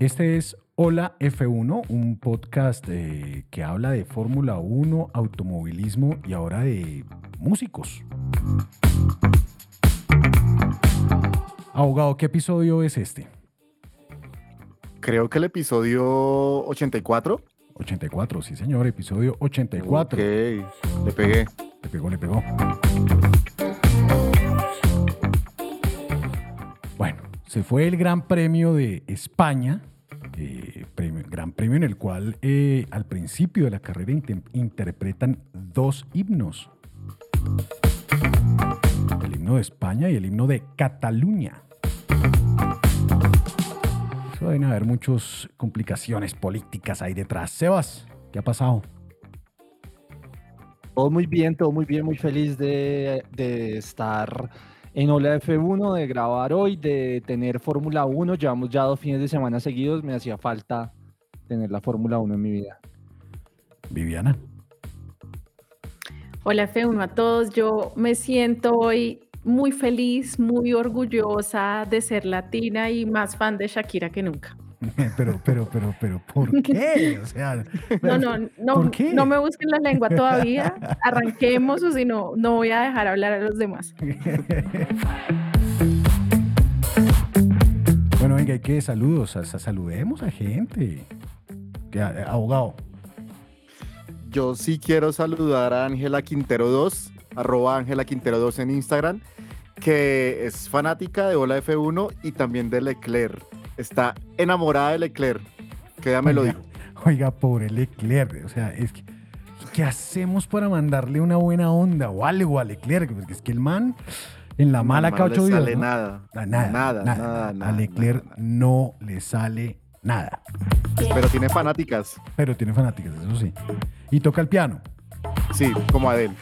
Este es Hola F1, un podcast eh, que habla de Fórmula 1, automovilismo y ahora de músicos. Abogado, ¿qué episodio es este? Creo que el episodio 84. 84, sí señor, episodio 84. Ok, le pegué. Le pegó, le pegó. Se fue el Gran Premio de España, eh, Gran Premio en el cual eh, al principio de la carrera inte- interpretan dos himnos. El himno de España y el himno de Cataluña. Eso deben haber muchas complicaciones políticas ahí detrás. Sebas, ¿qué ha pasado? Todo muy bien, todo muy bien, muy feliz de estar en Ola F1, de grabar hoy, de tener Fórmula 1. Llevamos ya dos fines de semana seguidos, me hacía falta tener la Fórmula 1 en mi vida. Viviana. Hola F1 a todos, yo me siento hoy muy feliz, muy orgullosa de ser latina y más fan de Shakira que nunca. Pero, pero, pero, pero, ¿por qué? O sea, No, no, no, ¿Por qué? no me busquen la lengua todavía, arranquemos o si no, no voy a dejar hablar a los demás. Bueno, venga, hay que saludos, sa- sa- saludemos a gente. Que, eh, abogado. Yo sí quiero saludar a Ángela Quintero 2, arroba Ángela Quintero 2 en Instagram, que es fanática de Ola F1 y también de Leclerc. Está enamorada de Leclerc, que ya me lo Oiga, dijo. Oiga, pobre Leclerc. O sea, es que, ¿qué hacemos para mandarle una buena onda o algo a Leclerc? Porque es que el man, en la mala No cada le sale ¿no? nada, Ah, Nada, nada, nada, nada, A Leclerc nada, nada. no le sale nada. Pero tiene fanáticas, Pero tiene fanáticas, eso sí. Y toca el piano. sí, como Adele.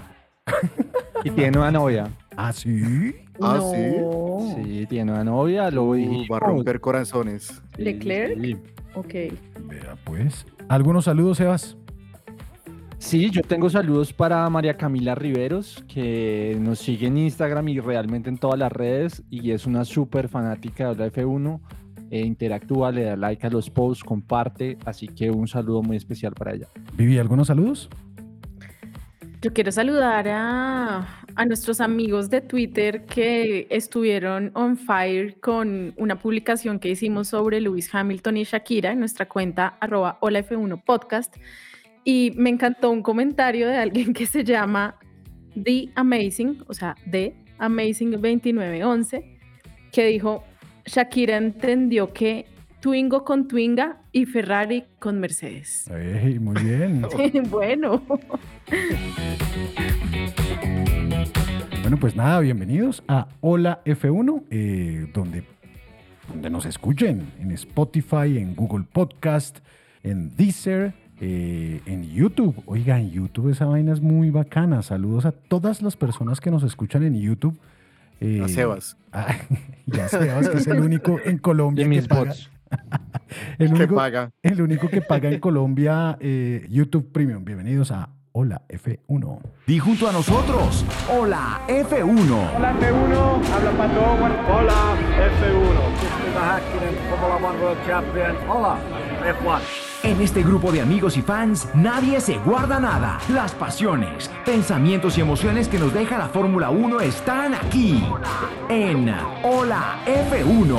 Y tiene una novia. Ah, sí. Ah, no. ¿sí? Sí, tiene una novia, lo Uh, dijimos. va a romper corazones. Sí, ¿Leclerc? Sí. Ok. Vea, pues. ¿Algunos saludos, Sebas? Sí, yo tengo saludos para María Camila Riveros, que nos sigue en Instagram y realmente en todas las redes, y es una súper fanática de la F1. e interactúa, le da like a los posts, comparte, así que un saludo muy especial para ella. Vivi, ¿algunos saludos? Yo quiero saludar a, a nuestros amigos de Twitter que estuvieron on fire con una publicación que hicimos sobre Lewis Hamilton y Shakira en nuestra cuenta arroba hola F1 podcast. Y me encantó un comentario de alguien que se llama The Amazing, o sea, The Amazing 2911, que dijo, Shakira entendió que Twingo con Twinga y Ferrari con Mercedes. Muy bien. bueno. Bueno, pues nada, bienvenidos a Hola F1, eh, donde, donde nos escuchen en Spotify, en Google Podcast, en Deezer, eh, en YouTube. Oiga, en YouTube esa vaina es muy bacana. Saludos a todas las personas que nos escuchan en YouTube. Eh, A Sebas. ah, y a Sebas, que es el único en Colombia Y que mis paga, bots. el Que único, paga. el único que paga en Colombia eh, YouTube Premium. Bienvenidos a Hola F1. Di junto a nosotros. Hola F1. Hola F1, habla Pato. Hola F1. This is the Hakkinen Formula One World Champion. Hola F1. En este grupo de amigos y fans, nadie se guarda nada. Las pasiones, pensamientos y emociones que nos deja la Fórmula 1 están aquí. En Hola F1.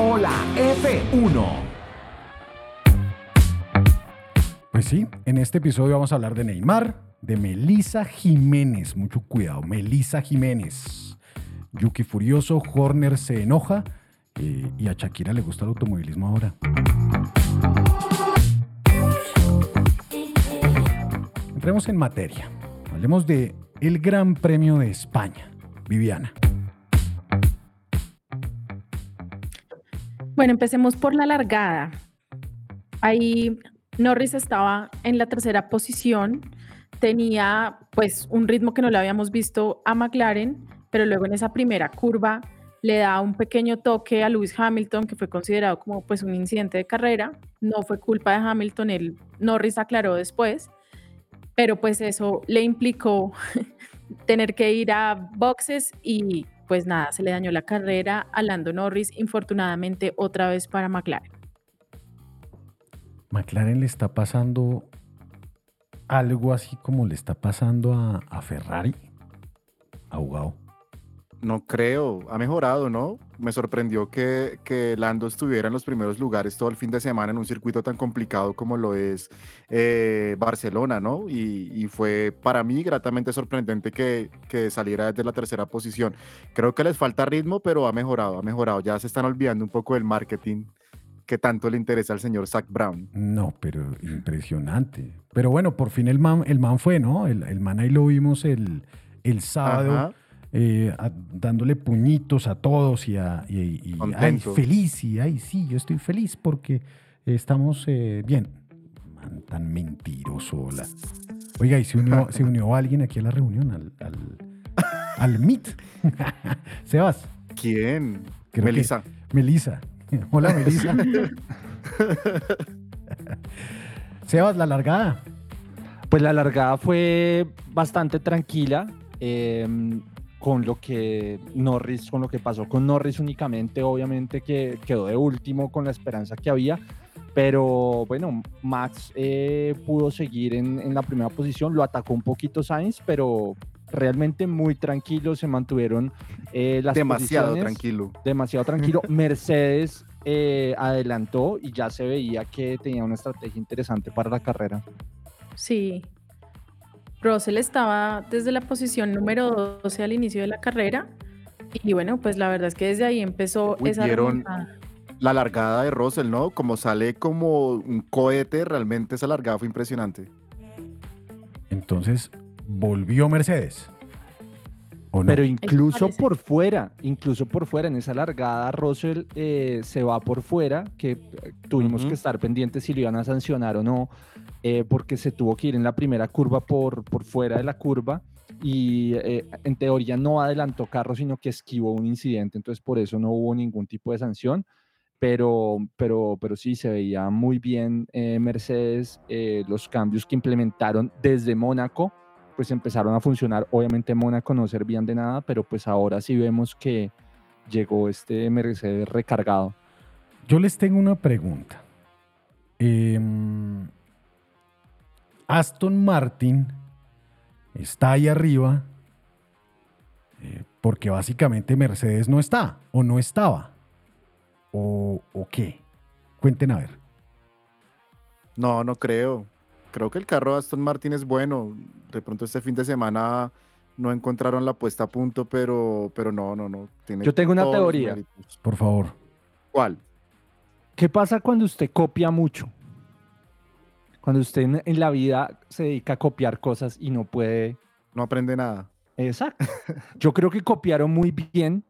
Hola F1. Pues sí, en este episodio vamos a hablar de Neymar, de Melissa Jiménez. Mucho cuidado, Melissa Jiménez. Yuki furioso, Horner se enoja eh, y a Shakira le gusta el automovilismo ahora. Entremos en materia. Hablemos de el Gran Premio de España. Viviana. Bueno, empecemos por la largada. Ahí Norris estaba en la tercera posición, tenía pues un ritmo que no le habíamos visto a McLaren, pero luego en esa primera curva le da un pequeño toque a Lewis Hamilton que fue considerado como pues un incidente de carrera, no fue culpa de Hamilton, el Norris aclaró después, pero pues eso le implicó tener que ir a boxes y pues nada, se le dañó la carrera a Lando Norris, infortunadamente otra vez para McLaren. McLaren le está pasando algo así como le está pasando a, a Ferrari. Ahogado. No creo, ha mejorado, ¿no? Me sorprendió que, que Lando estuviera en los primeros lugares todo el fin de semana en un circuito tan complicado como lo es eh, Barcelona, ¿no? Y, y fue para mí gratamente sorprendente que, que saliera desde la tercera posición. Creo que les falta ritmo, pero ha mejorado, ha mejorado. Ya se están olvidando un poco del marketing que tanto le interesa al señor Zach Brown. No, pero impresionante. Pero bueno, por fin el man, el man fue, ¿no? El, el man ahí lo vimos el, el sábado. Ajá. Eh, a- dándole puñitos a todos y, a, y, y- ay, feliz y ay sí, yo estoy feliz porque estamos eh, bien. Man, tan mentiroso. la- Oiga, y se unió, se unió alguien aquí a la reunión, al, al, al Meet. Sebas, ¿Quién? Creo que- Melissa. Melissa. Hola, Melissa. Sebas, la largada. Pues la largada fue bastante tranquila. em, con lo que Norris, con lo que pasó con Norris únicamente, obviamente que quedó de último con la esperanza que había. Pero bueno, Max eh, pudo seguir en, en la primera posición, lo atacó un poquito Sainz, pero realmente muy tranquilo, se mantuvieron eh, las Demasiado tranquilo. demasiado tranquilo. Mercedes eh, adelantó y ya se veía que tenía una estrategia interesante para la carrera. Sí. Russell estaba desde la posición número 12 al inicio de la carrera. Y bueno, pues la verdad es que desde ahí empezó Uy, esa. La largada de Russell, ¿no? Como sale como un cohete, realmente esa largada fue impresionante. Entonces, volvió Mercedes. ¿O no? Pero incluso por fuera, incluso por fuera, en esa largada, Russell eh, se va por fuera, que eh, tuvimos que estar pendientes si lo iban a sancionar o no, eh, porque se tuvo que ir en la primera curva por, por fuera de la curva y eh, en teoría no adelantó carro, sino que esquivó un incidente, entonces por eso no hubo ningún tipo de sanción. Pero, pero, pero sí, se veía muy bien eh, Mercedes, eh, los cambios que implementaron desde Mónaco, pues empezaron a funcionar. Obviamente Mónaco no servían de nada, pero pues ahora sí vemos que llegó este Mercedes recargado. Yo les tengo una pregunta. Aston Martin está ahí arriba eh, porque básicamente Mercedes no está o no estaba. ¿O, o qué? Cuenten a ver. No, no creo. Creo que el carro de Aston Martin es bueno. De pronto este fin de semana no encontraron la puesta a punto, pero, pero no, no, no. Tiene Yo tengo una teoría. Por favor. ¿Cuál? ¿Qué pasa cuando usted copia mucho? Cuando usted en, en la vida se dedica a copiar cosas y no puede, No aprende nada. Exacto. Yo creo que copiaron muy bien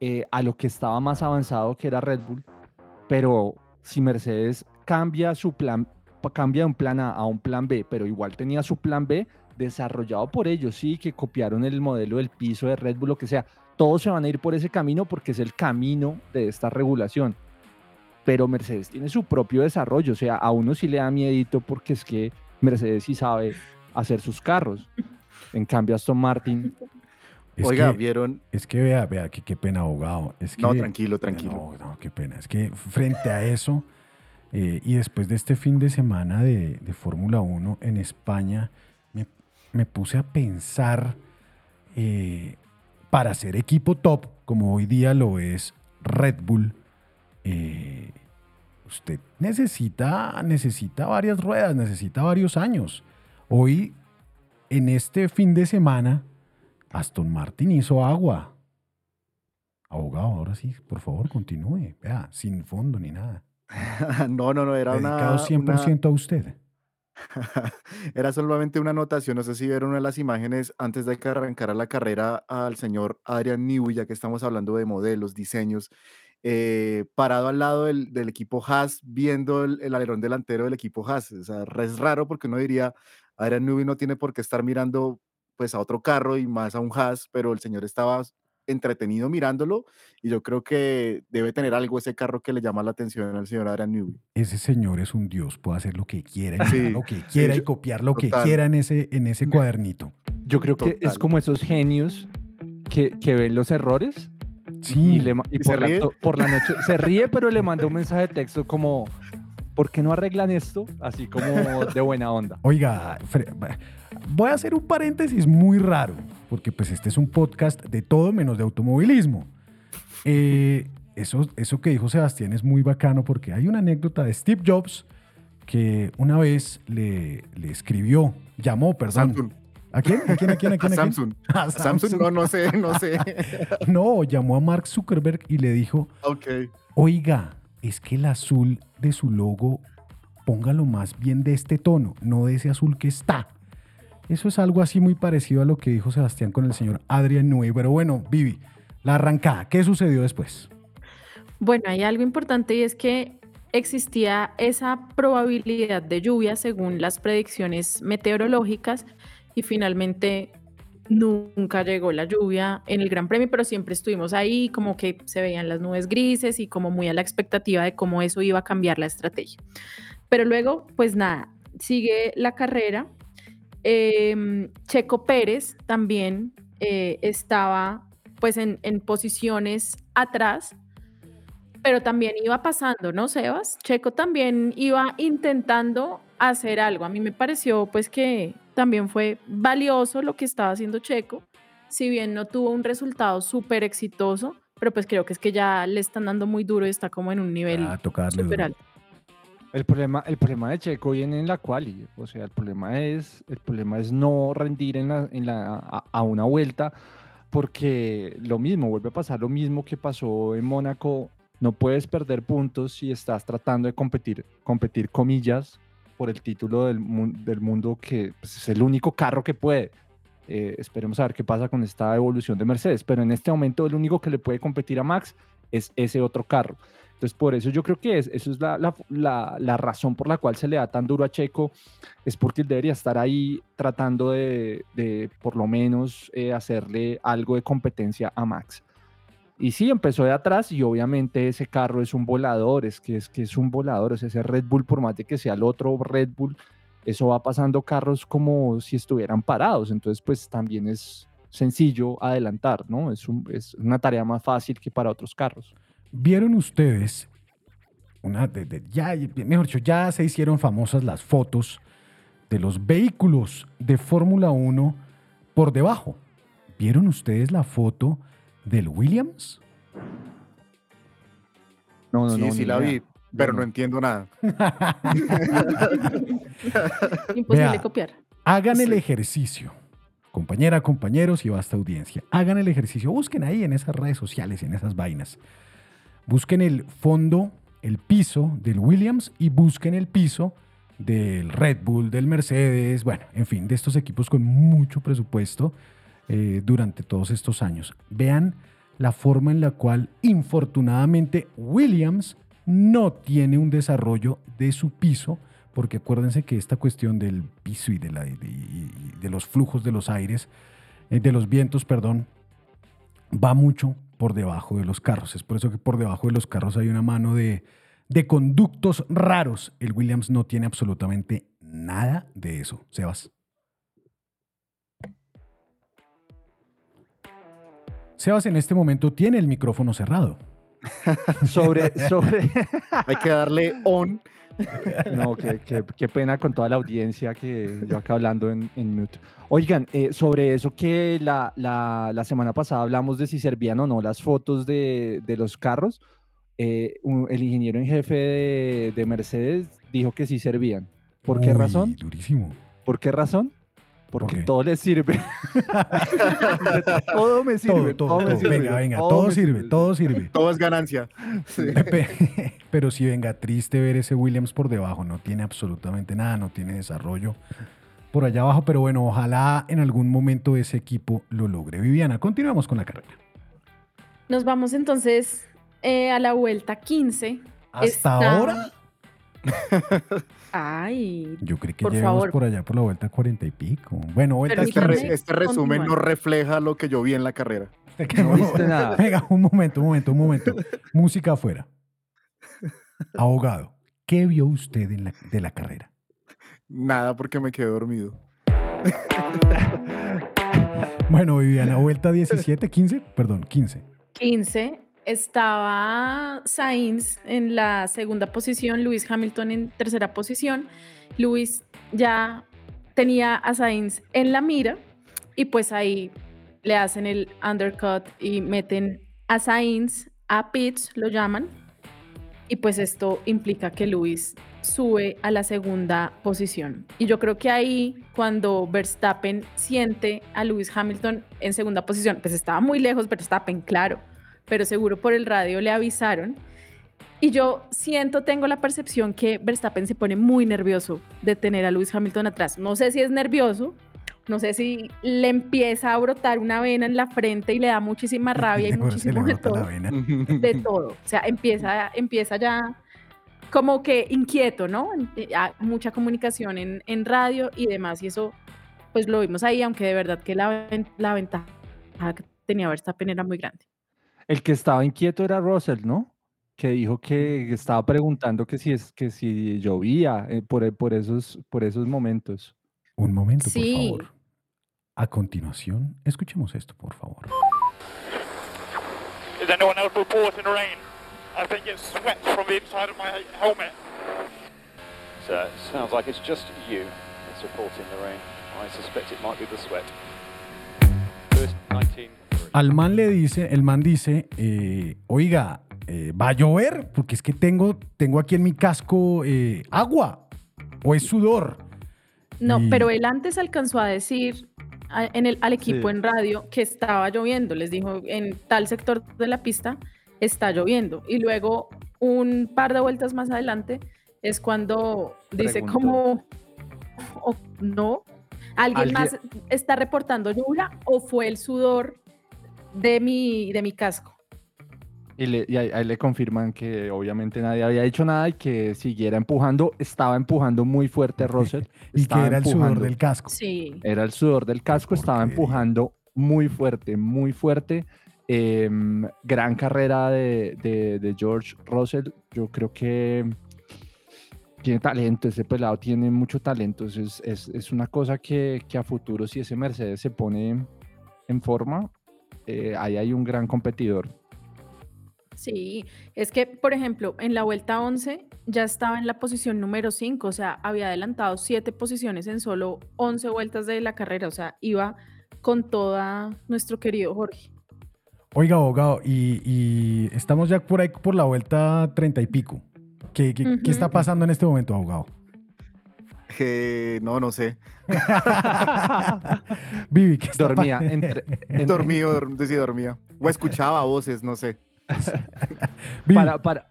eh, a lo que estaba más avanzado, que era Red Bull, pero si Mercedes cambia su plan, cambia de un plan A a un plan B, pero igual tenía su plan B desarrollado por ellos, sí, que copiaron el modelo del piso de Red Bull, lo que sea. Todos se van a ir por ese camino porque es el camino de esta regulación. Pero Mercedes tiene su propio desarrollo, o sea, a uno sí le da miedito porque es que Mercedes sí sabe hacer sus carros. En cambio, Aston Martin, Es Oiga, que- ¿vieron? Es que vea, vea, que qué pena, abogado. Es que, No, tranquilo, tranquilo. No, no, qué pena. Es que frente a eso, eh, y después de este fin de semana de, de Fórmula 1 en España, me, me puse a pensar, eh, para ser equipo top, como hoy día lo es Red Bull, eh, usted necesita, necesita varias ruedas, necesita varios años. Hoy, en este fin de semana, Aston Martin hizo agua. Abogado, ahora sí, por favor, continúe. Vea, sin fondo ni nada. no, no, no, era una, Dedicado 100% a usted. Era solamente una anotación, no sé si vieron una de las imágenes antes de que arrancara la carrera al señor Adrian Newey, ya que estamos hablando de modelos, diseños, eh, parado al lado del, del equipo Haas, viendo el, el alerón delantero del equipo Haas. O sea, es raro porque uno diría, Adrian Newey no tiene por qué estar mirando pues a otro carro y más a un Haas, pero el señor estaba entretenido mirándolo y yo creo que debe tener algo ese carro que le llama la atención al señor Adrian Newey. Ese señor es un dios, puede hacer lo que quiera, y Sí, lo que sí, quiera y copiar lo que total. quiera en ese, en ese cuadernito. yo creo que es Total. como esos genios que, que ven los errores Sí, y, le y ¿Y se por, la, ríe? to- por la noche se ríe, pero le manda un mensaje de texto como, ¿por qué no arreglan esto? Así como de buena onda. Oiga, voy a hacer un paréntesis muy raro, porque pues este es un podcast de todo menos de automovilismo. Eh, eso, eso que dijo Sebastián es muy bacano porque hay una anécdota de Steve Jobs que una vez le, le escribió, llamó, perdón. ¿A quién? ¿A quién? ¿A quién? ¿A quién? ¿A? Samsung. A Samsung, no, no sé, no sé. No, llamó a Mark Zuckerberg y le dijo, ok. Oiga, es que el azul de su logo, póngalo más bien de este tono, no de ese azul que está. Eso es algo así muy parecido a lo que dijo Sebastián con el señor Adrian Newey. Pero bueno, Vivi, la arrancada, ¿qué sucedió después? Bueno, hay algo importante y es que existía esa probabilidad de lluvia según las predicciones meteorológicas y finalmente nunca llegó la lluvia en el Gran Premio, pero siempre estuvimos ahí, como que se veían las nubes grises y como muy a la expectativa de cómo eso iba a cambiar la estrategia. Pero luego, pues nada, sigue la carrera. Em, Checo Pérez también eh, estaba pues en, en posiciones atrás, pero también iba pasando, ¿no, Sebas? Checo también iba intentando hacer algo. A mí me pareció pues que también fue valioso lo que estaba haciendo Checo, si bien no tuvo un resultado súper exitoso, pero pues creo que es que ya le están dando muy duro y está como en un nivel Ah, súper alto. El problema, el problema de Checo viene en la quali, o sea, el problema es, el problema es no rendir en la, en la, a, a una vuelta, porque lo mismo, vuelve a pasar lo mismo que pasó en Mónaco, no puedes perder puntos si estás tratando de competir, competir comillas, por el título del, del mundo que pues, es el único carro que puede. Eh, esperemos a ver qué pasa con esta evolución de Mercedes, pero en este momento el único que le puede competir a Max es ese otro carro. Entonces, por eso yo creo que es, eso es la, la- la- la razón por la cual se le da tan duro a Checo, es porque él debería estar ahí tratando de, de, por lo menos eh, hacerle algo de competencia a Max. Y sí, empezó de atrás y obviamente ese carro es un volador, es que es, que es un volador, o sea, ese Red Bull, por más de que sea el otro Red Bull, eso va pasando carros como si estuvieran parados, entonces pues también es sencillo adelantar, ¿no? Es, es una tarea más fácil que para otros carros. ¿Vieron ustedes? Una de- ya, mejor dicho, ya se hicieron famosas las fotos de los vehículos de Fórmula 1 por debajo. ¿Vieron ustedes la foto del Williams? No, no, sí, no. sí ni la idea. vi, pero no. no entiendo nada. Imposible Vea, copiar. Hagan el ejercicio. Compañera, compañeros y vasta audiencia. Hagan el ejercicio. Busquen ahí en esas redes sociales, en esas vainas. Busquen el fondo, el piso del Williams y busquen el piso del Red Bull, del Mercedes, bueno, en fin, de estos equipos con mucho presupuesto. Eh, durante todos estos años. Vean la forma en la cual, infortunadamente, Williams no tiene un desarrollo de su piso, porque acuérdense que esta cuestión del piso y de, la, de, de los flujos de los aires, eh, de los vientos, perdón, va mucho por debajo de los carros. Es por eso que por debajo de los carros hay una mano de, de conductos raros. El Williams no tiene absolutamente nada de eso. Sebas. Sebas en este momento tiene el micrófono cerrado. sobre, sobre. Hay que darle on. No, qué, qué- qué pena con toda la audiencia que yo acá hablando en, en mute. Oigan, eh, sobre eso que la, la- la semana pasada hablamos de si servían o no las fotos de, de los carros, eh, un- el ingeniero en jefe de, de Mercedes dijo que sí servían. ¿Por qué Uy, razón? Durísimo. ¿Por qué razón? Porque todo les sirve. todo me sirve. Todo, todo, me todo. sirve, Venga, venga, todo sirve, todo sirve. Todo es ganancia. Sí. Pe- Pero sí, venga, triste ver ese Williams por debajo. No tiene absolutamente nada, no tiene desarrollo por allá abajo. Pero bueno, ojalá en algún momento ese equipo lo logre. Viviana, continuamos con la carrera. Nos vamos entonces eh, a la vuelta 15. ¿Hasta Está- ahora? Ay, Yo creo que Por llegamos favor. por allá por la vuelta 40 y pico. Bueno, vuelta Este, re- este resumen no refleja lo que yo vi en la carrera. No viste nada. Venga, un momento, un momento, un momento. Música afuera. Abogado, ¿qué vio usted en la- de la carrera? Nada porque me quedé dormido. Bueno, Viviana, vuelta 17, 15, perdón, 15. 15. Estaba Sainz en la segunda posición, Luis Hamilton en tercera posición. Luis ya tenía a Sainz en la mira y pues ahí le hacen el undercut y meten a Sainz a pits, lo llaman. Y pues esto implica que Luis sube a la segunda posición. Y yo creo que ahí, cuando Verstappen siente a Lewis Hamilton en segunda posición, pues estaba muy lejos Verstappen, claro, pero seguro por el radio le avisaron. Y yo siento, tengo la percepción que Verstappen se pone muy nervioso de tener a Lewis Hamilton atrás. No sé si es nervioso, no sé si le empieza a brotar una vena en la frente y le da muchísima rabia y muchísimo de todo de todo. O sea, empieza, empieza ya como que inquieto, ¿no? Eh, ah, Mucha comunicación en, en radio y demás. Y eso, pues lo vimos ahí, aunque de verdad que la, la ventaja que tenía Verstappen era muy grande. El que estaba inquieto era Russell, ¿no? Que dijo que estaba preguntando que si es que si llovía eh, por, por esos por esos momentos. Un momento, Sí. por favor. A continuación, escuchemos esto, por favor. Is anyone else reporting rain? I think it's sweat from the inside of my helmet. So it sounds like it's just you that's reporting the rain. I suspect it might be the sweat. First 19. Al man le dice, el man dice, eh, oiga, eh, ¿va a llover? Porque es que tengo, tengo aquí en mi casco eh, agua o es sudor. No, Y- pero él antes alcanzó a decir a- en el, al equipo Sí. en radio que estaba lloviendo. Les dijo, en tal sector de la pista está lloviendo. Y luego, un par de vueltas más adelante, es cuando dice como, o no, ¿alguien, Alguien- más está reportando lluvia o fue el sudor de mi, de mi casco? Y, le, y ahí, ahí le confirman que obviamente nadie había dicho nada y que siguiera empujando. Estaba empujando muy fuerte Russell. Y que era el sudor del casco. Sí. Era el sudor del casco, estaba empujando muy fuerte, muy fuerte. Em, gran carrera de, de- de George Russell. Yo creo que tiene talento, ese pelado tiene mucho talento. Es, es- es una cosa que, que a futuro, si ese Mercedes se pone en forma, eh, ahí hay un gran competidor. Sí, es que, por ejemplo, en la vuelta 11 ya estaba en la posición número 5, o sea, había adelantado 7 posiciones en solo 11 vueltas de la carrera, o sea, iba con toda nuestro querido Jorge. Oiga, abogado, y, y estamos ya por ahí por la vuelta 30 y pico. ¿Qué, qué- qué está pasando en este momento, abogado? Eh, no, no sé. Vivi, ¿qué está Dormía. entre- en- Dormido, dorm- sí, dormía. O escuchaba voces, no sé. Para, para,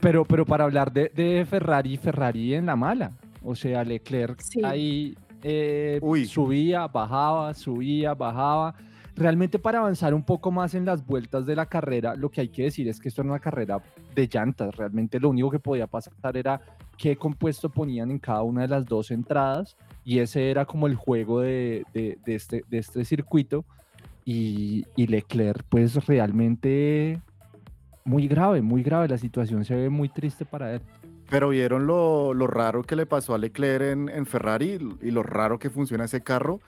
pero, pero para hablar de, de Ferrari, Ferrari en la mala. O sea, Leclerc Sí. ahí eh, Uy. subía, bajaba, subía, bajaba. realmente para avanzar un poco más en las vueltas de la carrera, lo que hay que decir es que esto era una carrera de llantas. Realmente lo único que podía pasar era qué compuesto ponían en cada una de las dos entradas y ese era como el juego de, de- de este, de este circuito. Y, y Leclerc, pues realmente muy grave, muy grave. La situación se ve muy triste para él. Pero vieron lo, lo raro que le pasó a Leclerc en, en Ferrari y lo raro que funciona ese carro.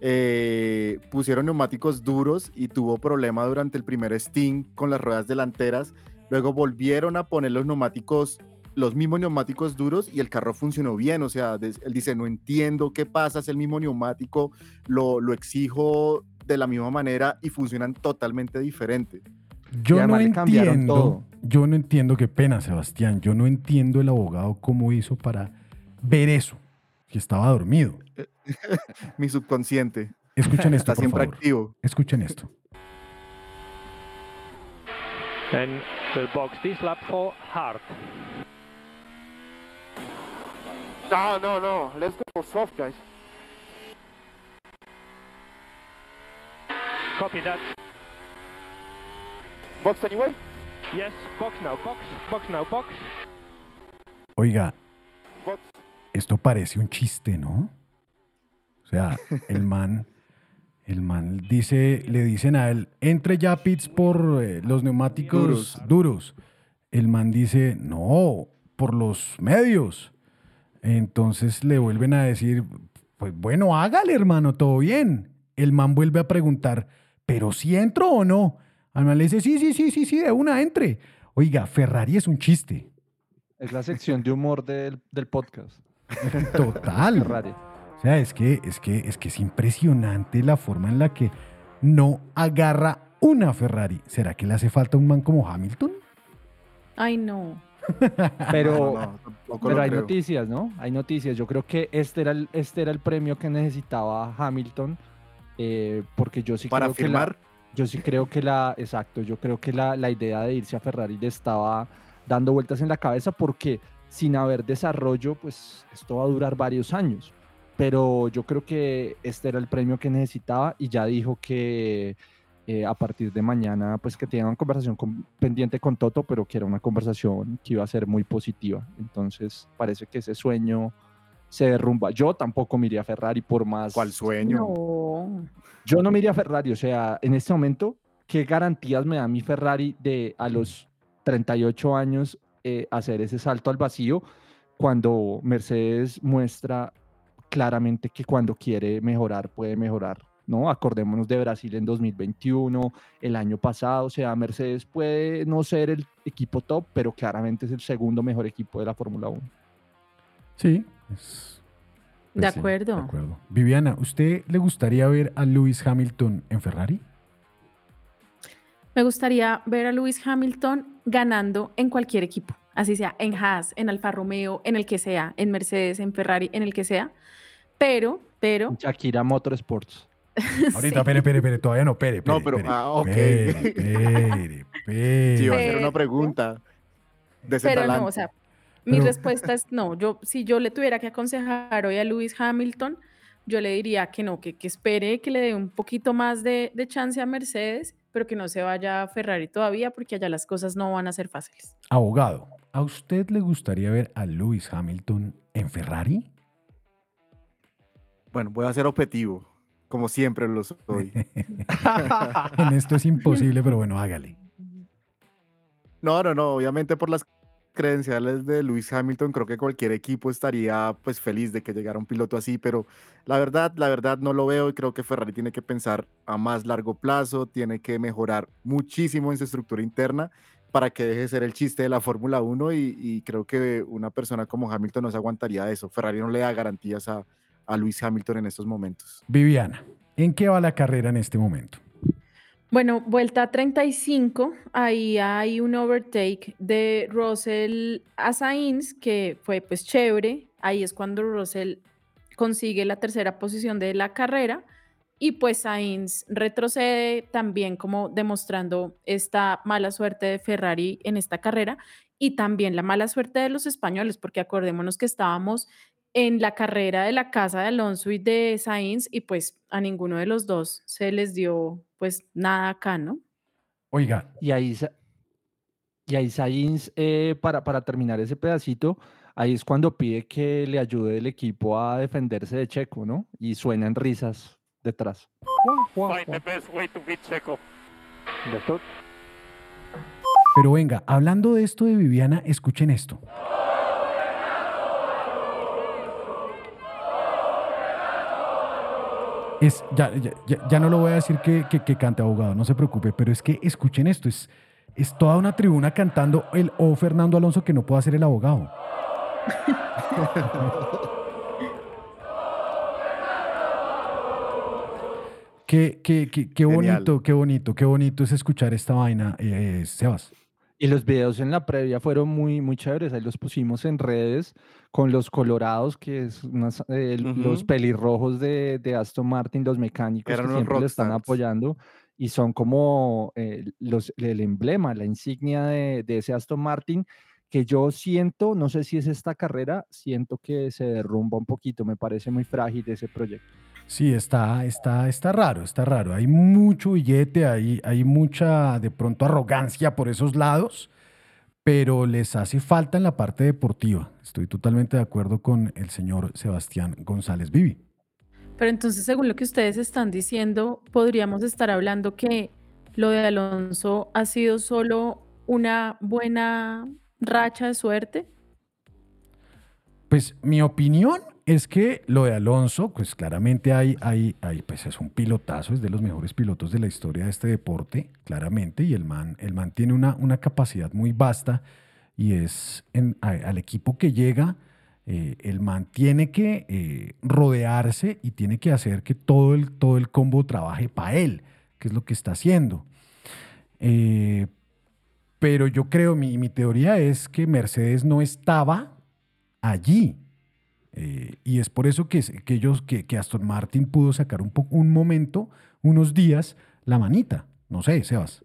Eh, pusieron neumáticos duros y tuvo problema durante el primer Sting con las ruedas delanteras. Luego volvieron a poner los neumáticos, los mismos neumáticos duros y el carro funcionó bien. O sea, des- él dice, no entiendo qué pasa, es el mismo neumático, lo, lo exijo de la misma manera y funcionan totalmente diferente. Yo no entiendo, todo. yo no entiendo, qué pena, Sebastián, yo no entiendo el abogado cómo hizo para ver eso, que estaba dormido. Mi subconsciente. Escuchen esto, Está por siempre favor. activo. Escuchen esto. And the box this lap for hard. No, no, no. Let's go for soft, guys. Copy that. Box anyway? Yes, box now, box, box now, box. Oiga, Box. esto parece un chiste, ¿no? O sea, el man, el man dice, le dicen a él, entre ya pits por eh, los neumáticos Duros. duros. El man dice, no, por los medios. Entonces le vuelven a decir, pues bueno, hágale, hermano, todo bien. El man vuelve a preguntar, pero si entro o no. Al man le dice, sí, sí, sí, sí, sí, de una, entre. Oiga, Ferrari es un chiste. Es la sección de humor del, del podcast. Total. Ferrari. O sea, es que, es que es que es impresionante la forma en la que no agarra una Ferrari. ¿Será que le hace falta un man como Hamilton? Ay, no. Pero, No, no, pero hay creo. noticias, ¿no? Hay noticias. Yo creo que este era el, este era el premio que necesitaba Hamilton, eh, porque yo sí Para creo firmar. que la, yo sí creo que la, exacto, yo creo que la, la idea de irse a Ferrari le estaba dando vueltas en la cabeza porque sin haber desarrollo, pues esto va a durar varios años. Pero yo creo que este era el premio que necesitaba y ya dijo que eh, a partir de mañana, pues que tenía una conversación con- pendiente con Toto, pero que era una conversación que iba a ser muy positiva. Entonces parece que ese sueño se derrumba. Yo tampoco me iría a Ferrari por más. ¿Cuál sueño? No. Yo no me iría a Ferrari, o sea, en este momento, ¿qué garantías me da mi Ferrari de a los 38 años eh, hacer ese salto al vacío cuando Mercedes muestra claramente que cuando quiere mejorar puede mejorar? ¿No? Acordémonos de Brasil en 2021, el año pasado, o sea, Mercedes puede no ser el equipo top, pero claramente es el segundo mejor equipo de la Fórmula 1. Sí. es- De pues sí, acuerdo. de acuerdo. Viviana, ¿usted le gustaría ver a Lewis Hamilton en Ferrari? Me gustaría ver a Lewis Hamilton ganando en cualquier equipo, así sea en Haas, en Alfa Romeo, en el que sea, en Mercedes, en Ferrari, en el que sea. Pero, pero, Shakira Motorsports. Ahorita, espere, espere, espere, todavía no, espere, No, pero- ah, ok. espere, espere. Sí, va a ser Pero- una pregunta. De ese pero no, o sea, mi Pero- respuesta es no. Yo, si yo le tuviera que aconsejar hoy a Lewis Hamilton, yo le diría que no, que, que espere, que le dé un poquito más de, de chance a Mercedes, pero que no se vaya a Ferrari todavía, porque allá las cosas no van a ser fáciles. Abogado, ¿a usted le gustaría ver a Lewis Hamilton en Ferrari? Bueno, voy a ser objetivo, como siempre lo soy. en esto es imposible, pero bueno, hágale. No, no, no, obviamente por las credenciales de Lewis Hamilton, creo que cualquier equipo estaría pues feliz de que llegara un piloto así, pero la verdad, la verdad no lo veo y creo que Ferrari tiene que pensar a más largo plazo, tiene que mejorar muchísimo en su estructura interna para que deje de ser el chiste de la Fórmula 1 y, y creo que una persona como Hamilton no se aguantaría eso. Ferrari no le da garantías a, a Lewis Hamilton en estos momentos. Viviana, ¿en qué va la carrera en este momento? Bueno, vuelta 35, ahí hay un overtake de Russell a Sainz, que fue pues chévere, ahí es cuando Russell consigue la tercera posición de la carrera y pues Sainz retrocede también como demostrando esta mala suerte de Ferrari en esta carrera y también la mala suerte de los españoles, porque acordémonos que estábamos en la carrera de la casa de Alonso y de Sainz y pues a ninguno de los dos se les dio pues nada acá, ¿no? Oiga. Y ahí, y ahí Sainz, eh, para, para terminar ese pedacito, ahí es cuando pide que le ayude el equipo a defenderse de Checo, ¿no? Y suenan risas detrás. Find the best way to beat Checo. Understood? Pero venga, hablando de esto de Viviana, escuchen esto. Es, ya, ya, ya- no lo voy a decir que, que- que cante abogado, no se preocupe, pero es que escuchen esto, es, es toda una tribuna cantando el O Fernando Alonso que no puede ser el abogado. Qué, qué, qué, qué bonito, qué bonito, qué bonito es escuchar esta vaina, eh, Sebas. Y los videos en la previa fueron muy, muy chéveres. Ahí los pusimos en redes con los colorados, que es unas, eh, los Ujú. pelirrojos de, de Aston Martin, los mecánicos Eran que siempre lo están apoyando. Y son como eh, los, el emblema, la insignia de, de ese Aston Martin, que yo siento, no sé si es esta carrera, siento que se derrumba un poquito. Me parece muy frágil ese proyecto. Sí, está, está, está raro, está raro. Hay mucho billete, hay, hay mucha de pronto arrogancia por esos lados, pero les hace falta en la parte deportiva. Estoy totalmente de acuerdo con el señor Sebastián González Vivi. Pero entonces, según lo que ustedes están diciendo, podríamos estar hablando que lo de Alonso ha sido solo una buena racha de suerte. Pues mi opinión es que lo de Alonso, pues claramente hay, hay, hay, pues es un pilotazo, es de los mejores pilotos de la historia de este deporte, claramente, y el man, el man tiene una, una capacidad muy vasta y es al equipo que llega, eh, el man tiene que eh, rodearse y tiene que hacer que todo el, todo el combo trabaje para él, que es lo que está haciendo. Eh, pero yo creo, mi, mi teoría es que Mercedes no estaba allí. Eh, y es por eso que, que ellos, que, que Aston Martin pudo sacar un, po- un momento, unos días, la manita. No sé, Sebas.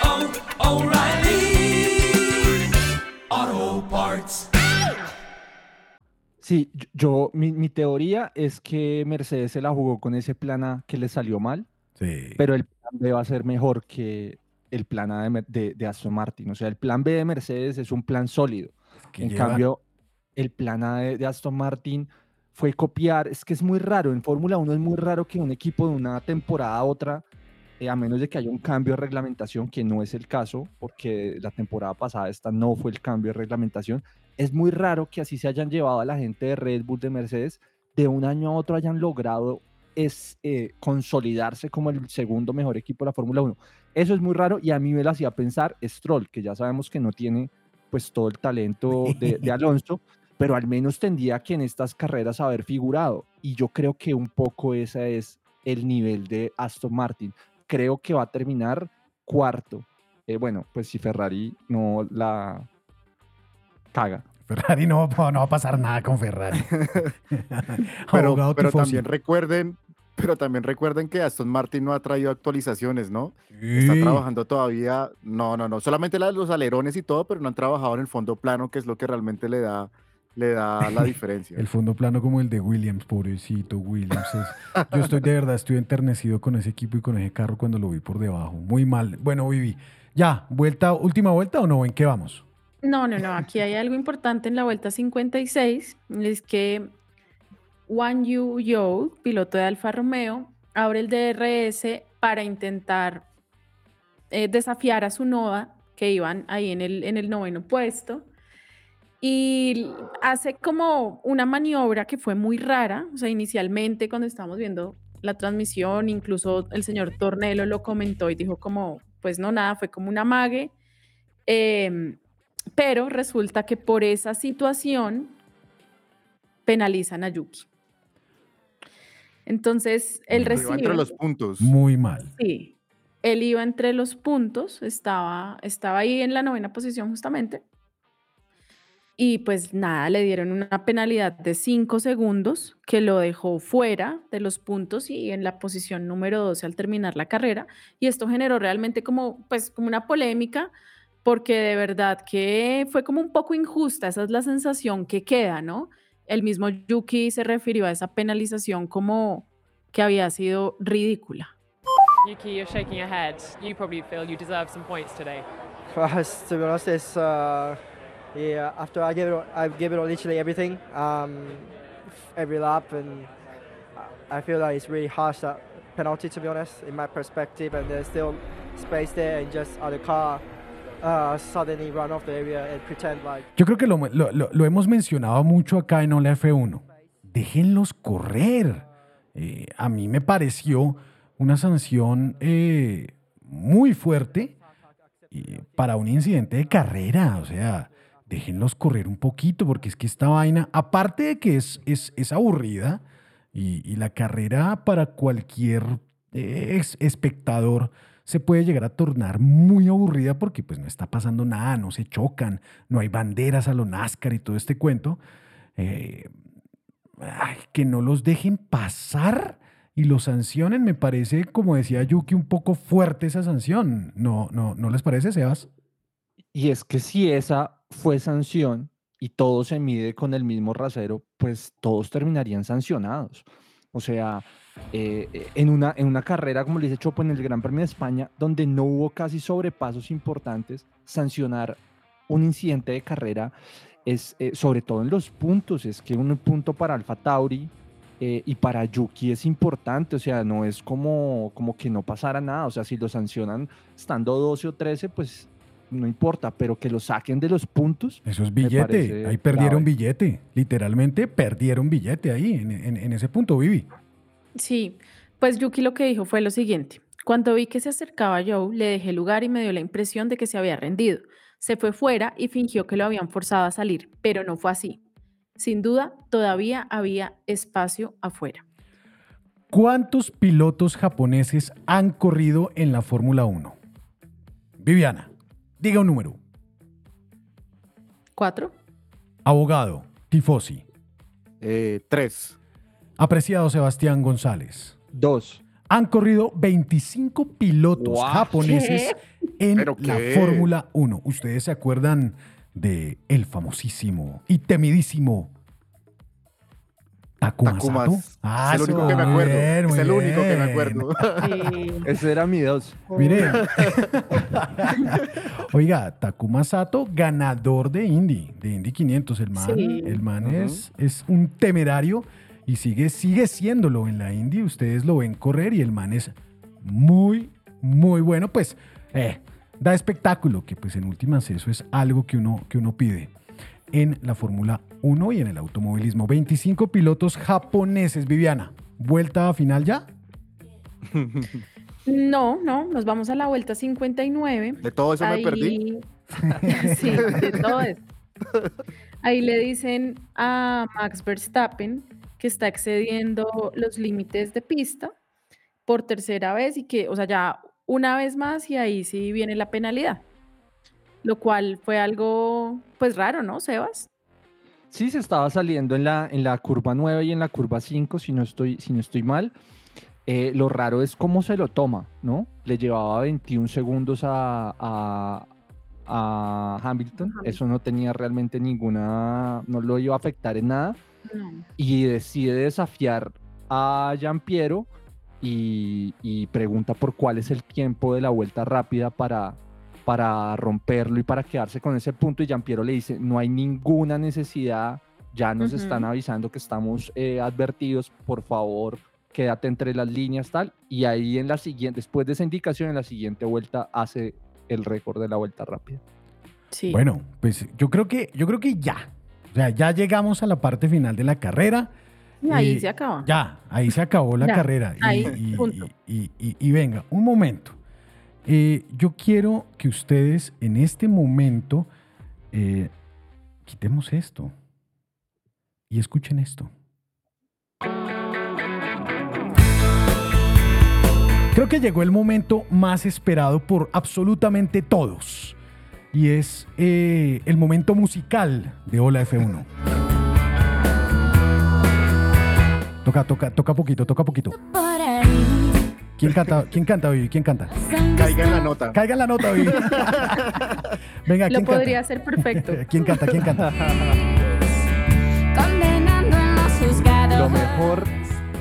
Sí, yo, mi, mi teoría es que Mercedes se la jugó con ese plan A que le salió mal, Sí. pero el plan B va a ser mejor que el plan A de, de- de Aston Martin. O sea, el plan B de Mercedes es un plan sólido. que en lleva- cambio, el plan A de, de Aston Martin fue copiar. Es que es muy raro. En Fórmula 1 es muy raro que un equipo de una temporada a otra, eh, a menos de que haya un cambio de reglamentación, que no es el caso, porque la temporada pasada esta no fue el cambio de reglamentación. Es muy raro que así se hayan llevado a la gente de Red Bull, de Mercedes, de un año a otro hayan logrado es, eh, consolidarse como el segundo mejor equipo de la Fórmula 1. Eso es muy raro y a mí me lo hacía pensar Stroll, que ya sabemos que no tiene pues todo el talento de, de Alonso, pero al menos tendría que en estas carreras haber figurado. Y yo creo que un poco ese es el nivel de Aston Martin. Creo que va a terminar cuarto. Eh, bueno, pues si Ferrari no la caga. Ferrari no, no va a pasar nada con Ferrari. Pero, también recuerden, pero también recuerden que Aston Martin no ha traído actualizaciones, ¿no? Está trabajando todavía, no, no, no, solamente la- los alerones y todo, pero no han trabajado en el fondo plano, que es lo que realmente le da, le da la diferencia. El fondo plano como el de Williams, pobrecito Williams. es- Yo estoy de verdad, estoy enternecido con ese equipo y con ese carro cuando lo vi por debajo. Muy mal. Bueno, Vivi, ya, vuelta, última vuelta o no, ¿en qué vamos? No, no, no. Aquí hay algo importante en la vuelta 56. Es que Wan Yu Yo, piloto de Alfa Romeo, abre el DRS para intentar eh, desafiar a su Noda, que iban ahí en el, en el noveno puesto. Y hace como una maniobra que fue muy rara. O sea, inicialmente cuando estábamos viendo la transmisión, incluso el señor Tornelo lo comentó y dijo como, pues no, nada, fue como una mague. Em, pero resulta que por esa situación penalizan a Yuki. Entonces, él recibe... entre los puntos. Muy mal. Sí. él iba entre los puntos, estaba, estaba ahí en la novena posición justamente. Y pues nada, le dieron una penalidad de cinco segundos que lo dejó fuera de los puntos y en la posición número 12 al terminar la carrera. Y esto generó realmente como, pues, como una polémica porque de verdad que fue como un poco injusta, esa es la sensación que queda, ¿no? El mismo Yuki se refirió a esa penalización como que había sido ridícula. Yuki, you're shaking your head. You probably feel you deserve some points today. to be honest, it's, uh, yeah, after I gave it, I gave it literally everything, um, every lap, and I feel like it's really harsh that penalty, to be honest, in my perspective, and there's still space there, and just car off the like. Yo creo que lo, hemos mencionado mucho acá en Ola F1. Déjenlos correr. Eh, a mí me pareció una sanción eh, muy fuerte eh, para un incidente de carrera. O sea, déjenlos correr un poquito, porque es que esta vaina, aparte de que es aburrida, y, y, la carrera para cualquier eh, espectador se puede llegar a tornar muy aburrida porque pues no está pasando nada, no se chocan, no hay banderas a lo NASCAR y todo este cuento. Eh, que no los dejen pasar y los sancionen, me parece, como decía Yuki, un poco fuerte esa sanción. ¿No, no, ¿no les parece, Sebas? Y es que si esa fue sanción y todo se mide con el mismo rasero, pues todos terminarían sancionados. O sea, eh, en, una, en una carrera, como le dice Chopo, en el Gran Premio de España, donde no hubo casi sobrepasos importantes, sancionar un incidente de carrera es, eh, sobre todo en los puntos, es que un punto para Alfa Tauri eh, y para Yuki es importante, o sea, no es como, como que no pasara nada, o sea, si lo sancionan estando 12 o 13, pues no importa, pero que lo saquen de los puntos. Eso es billete, ahí perdieron billete, literalmente perdieron billete ahí, en, en, en ese punto, Vivi. Sí, pues Yuki lo que dijo fue lo siguiente. Cuando vi que se acercaba Joe, le dejé lugar y me dio la impresión de que se había rendido. Se fue fuera y fingió que lo habían forzado a salir, pero no fue así. Sin duda, todavía había espacio afuera. ¿Cuántos pilotos japoneses han corrido en la Fórmula 1? Viviana, diga un número. Cuatro. Abogado, Tifosi. Eh, tres. Apreciado Sebastián González. Dos. Han corrido 25 pilotos Wow. japoneses en ¿Pero la? Fórmula 1. ¿Ustedes se acuerdan de el famosísimo y temidísimo Takuma, Takuma Sato? es el único que me acuerdo. bien, Es el único que me acuerdo. Ese era mi dos. Mire. Oiga, Takuma Sato, ganador de Indy, de Indy 500. El man, Sí. el man es, es un temerario y sigue, sigue siéndolo en la Indy. Ustedes lo ven correr y el man es muy, muy bueno. Pues eh, da espectáculo, que pues en últimas eso es algo que uno, que uno pide en la Fórmula 1 y en el automovilismo. 25 pilotos japoneses, Viviana. ¿Vuelta final ya? No, no, nos vamos a la vuelta 59. De todo eso me perdí. sí, de todo eso. Ahí le dicen a Max Verstappen que está excediendo los límites de pista por tercera vez y que, o sea, ya una vez más y ahí sí viene la penalidad. Lo cual fue algo, pues raro, ¿no, Sebas? Sí, se estaba saliendo en la, en la curva 9 y en la curva 5, si no estoy, si no estoy mal. Eh, lo raro es cómo se lo toma, ¿no? Le llevaba 21 segundos a, a, a Hamilton. Eso no tenía realmente ninguna, no lo iba a afectar en nada. Y decide desafiar a Piero y, y pregunta por cuál es el tiempo de la vuelta rápida para, para romperlo y para quedarse con ese punto. Y Piero le dice, no hay ninguna necesidad, ya nos están avisando que estamos eh, advertidos, por favor, quédate entre las líneas, tal. Y ahí en la siguiente, después de esa indicación, en la siguiente vuelta hace el récord de la vuelta rápida. Sí. Bueno, pues yo creo que, yo creo que ya. O sea, ya llegamos a la parte final de la carrera. Y ahí Eh, se acaba. Ya, ahí se acabó la Ya, carrera. Y, ahí, y- punto. y- y- y venga, un momento. Eh, yo quiero que ustedes en este momento eh, quitemos esto y escuchen esto. Creo que llegó el momento más esperado por absolutamente todos. Y es eh, el momento musical de Hola F1. Toca, toca, toca poquito, toca poquito. ¿Quién canta, ¿quién canta hoy? ¿Quién canta? Caiga en la nota. Caiga en la nota hoy. Venga, Lo ¿quién podría canta? ser perfecto. ¿Quién canta? ¿Quién canta? Lo mejor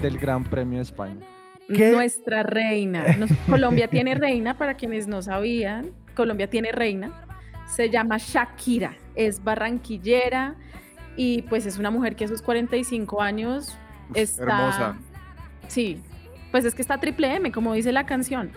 del Gran Premio de España. Nuestra reina. Nos- Colombia tiene reina, para quienes no sabían. Colombia tiene reina. Se llama Shakira. Es barranquillera y pues es una mujer que a sus 45 años está... hermosa. Sí, pues es que está triple M, como dice la canción.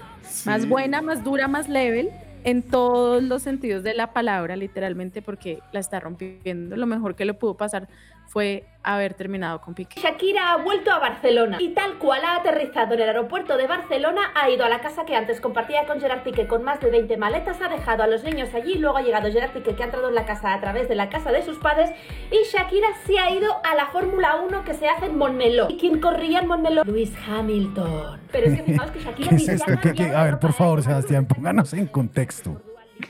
Más buena, más dura, más level en todos los sentidos de la palabra, literalmente, porque la está rompiendo. Lo mejor que le pudo pasar fue haber terminado con Piqué. Shakira ha vuelto a Barcelona y tal cual ha aterrizado en el aeropuerto de Barcelona, ha ido a la casa que antes compartía con Gerard Piqué con más de 20 maletas, ha dejado a los niños allí, luego ha llegado Gerard Piqué que ha entrado en la casa a través de la casa de sus padres y Shakira se ha ido a la Fórmula 1 que se hace en Montmeló. ¿Y quién corría en Montmeló? Luis Hamilton. Pero es que fijaos que Shakira ¿Qué es esto? ha ¿Qué- qué? A ver, por favor, Sebastián, pónganos en contexto.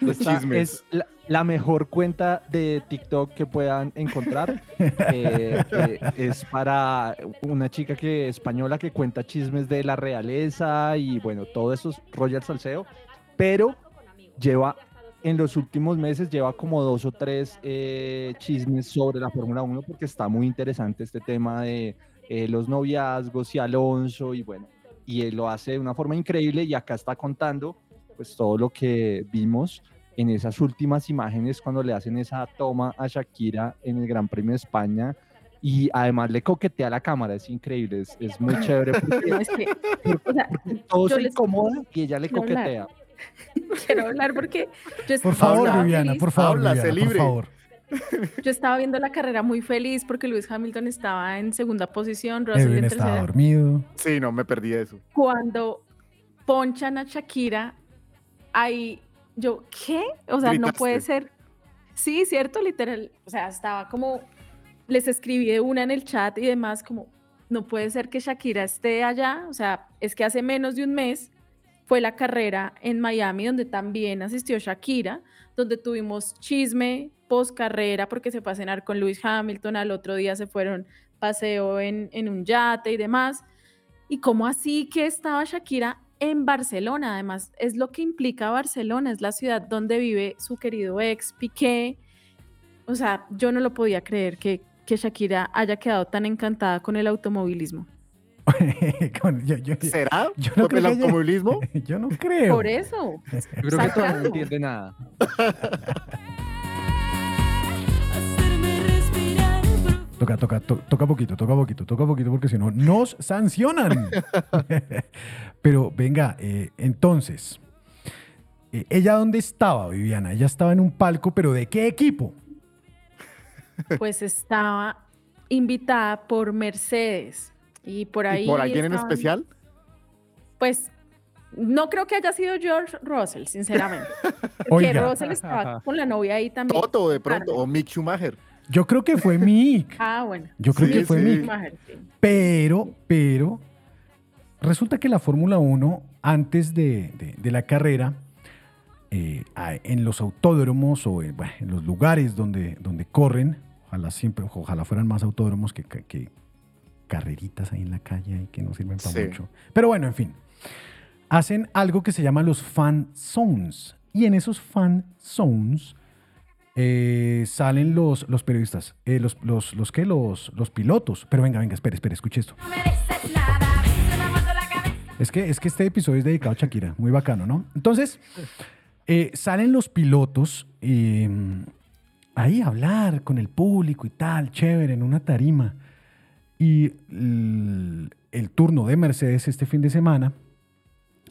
Esta es la, la mejor cuenta de TikTok que puedan encontrar. Eh, eh, es para una chica que española que cuenta chismes de la realeza y bueno, todo eso es Royal Salseo, pero lleva en los últimos meses lleva como dos o tres eh, chismes sobre la Fórmula 1 porque está muy interesante este tema de eh, los noviazgos y Alonso y bueno, y él lo hace de una forma increíble y acá está contando pues todo lo que vimos en esas últimas imágenes cuando le hacen esa toma a Shakira en el Gran Premio de España y además le coquetea a la cámara, es increíble, es, es muy chévere porque, No, es que, o sea, todo se les- incomoda y ella le quiero hablar. coquetea. quiero hablar porque yo Por estaba favor, feliz. Viviana, por favor, Habla, Viviana, por libre. favor. Yo estaba viendo la carrera muy feliz porque Lewis Hamilton estaba en segunda posición, Russell Edwin en está tercera. dormido. Sí, no, me perdí eso. Cuando ponchan a Shakira, ahí yo, ¿qué? O sea, no puede ser. Sí, cierto, literal. O sea, estaba como, les escribí de una en el chat y demás, como, no puede ser que Shakira esté allá. O sea, es que hace menos de un mes fue la carrera en Miami, donde también asistió Shakira, donde tuvimos chisme post carrera porque se fue a cenar con Lewis Hamilton, al otro día se fueron paseo en, en un yate y demás. ¿Y cómo así que estaba Shakira en Barcelona? Además, es lo que implica Barcelona, es la ciudad donde vive su querido ex Piqué. O sea, yo no lo podía creer que, que Shakira haya quedado tan encantada con el automovilismo. Con- yo- yo- ¿Será? Yo no ¿Con el automovilismo? Yo no creo. Por eso. Yo creo que todavía no entiende nada. Toca, toca, to- toca poquito, toca poquito, toca poquito, porque si no, nos sancionan. Pero venga, eh, entonces, eh, ¿ella dónde estaba, Viviana? Ella estaba en un palco, pero ¿de qué equipo? Pues estaba invitada por Mercedes. Y por ahí. ¿Y por alguien en especial? Pues no creo que haya sido George Russell, sinceramente. Porque Oiga. Russell estaba con la novia ahí también. Toto, de pronto, o Mick Schumacher. Yo creo que fue Mick, Ah, bueno. Yo creo Sí, que fue sí. Mick. Pero, pero, resulta que la Fórmula 1, antes de, de- de la carrera, eh, en los autódromos o en, bueno, en los lugares donde, donde corren, ojalá siempre, ojalá fueran más autódromos que, que- que carreritas ahí en la calle y que no sirven para Sí. mucho. Pero bueno, en fin, hacen algo que se llama los fan zones. Y en esos fan zones eh, salen los, los periodistas, eh, los, los, los, ¿qué? Los, los pilotos. Pero venga, venga, espere, espere, escuche esto. Es que, es que este episodio es dedicado a Shakira, muy bacano, ¿no? Entonces, eh, salen los pilotos eh, ahí a hablar con el público y tal, chévere, en una tarima. Y l- el turno de Mercedes este fin de semana,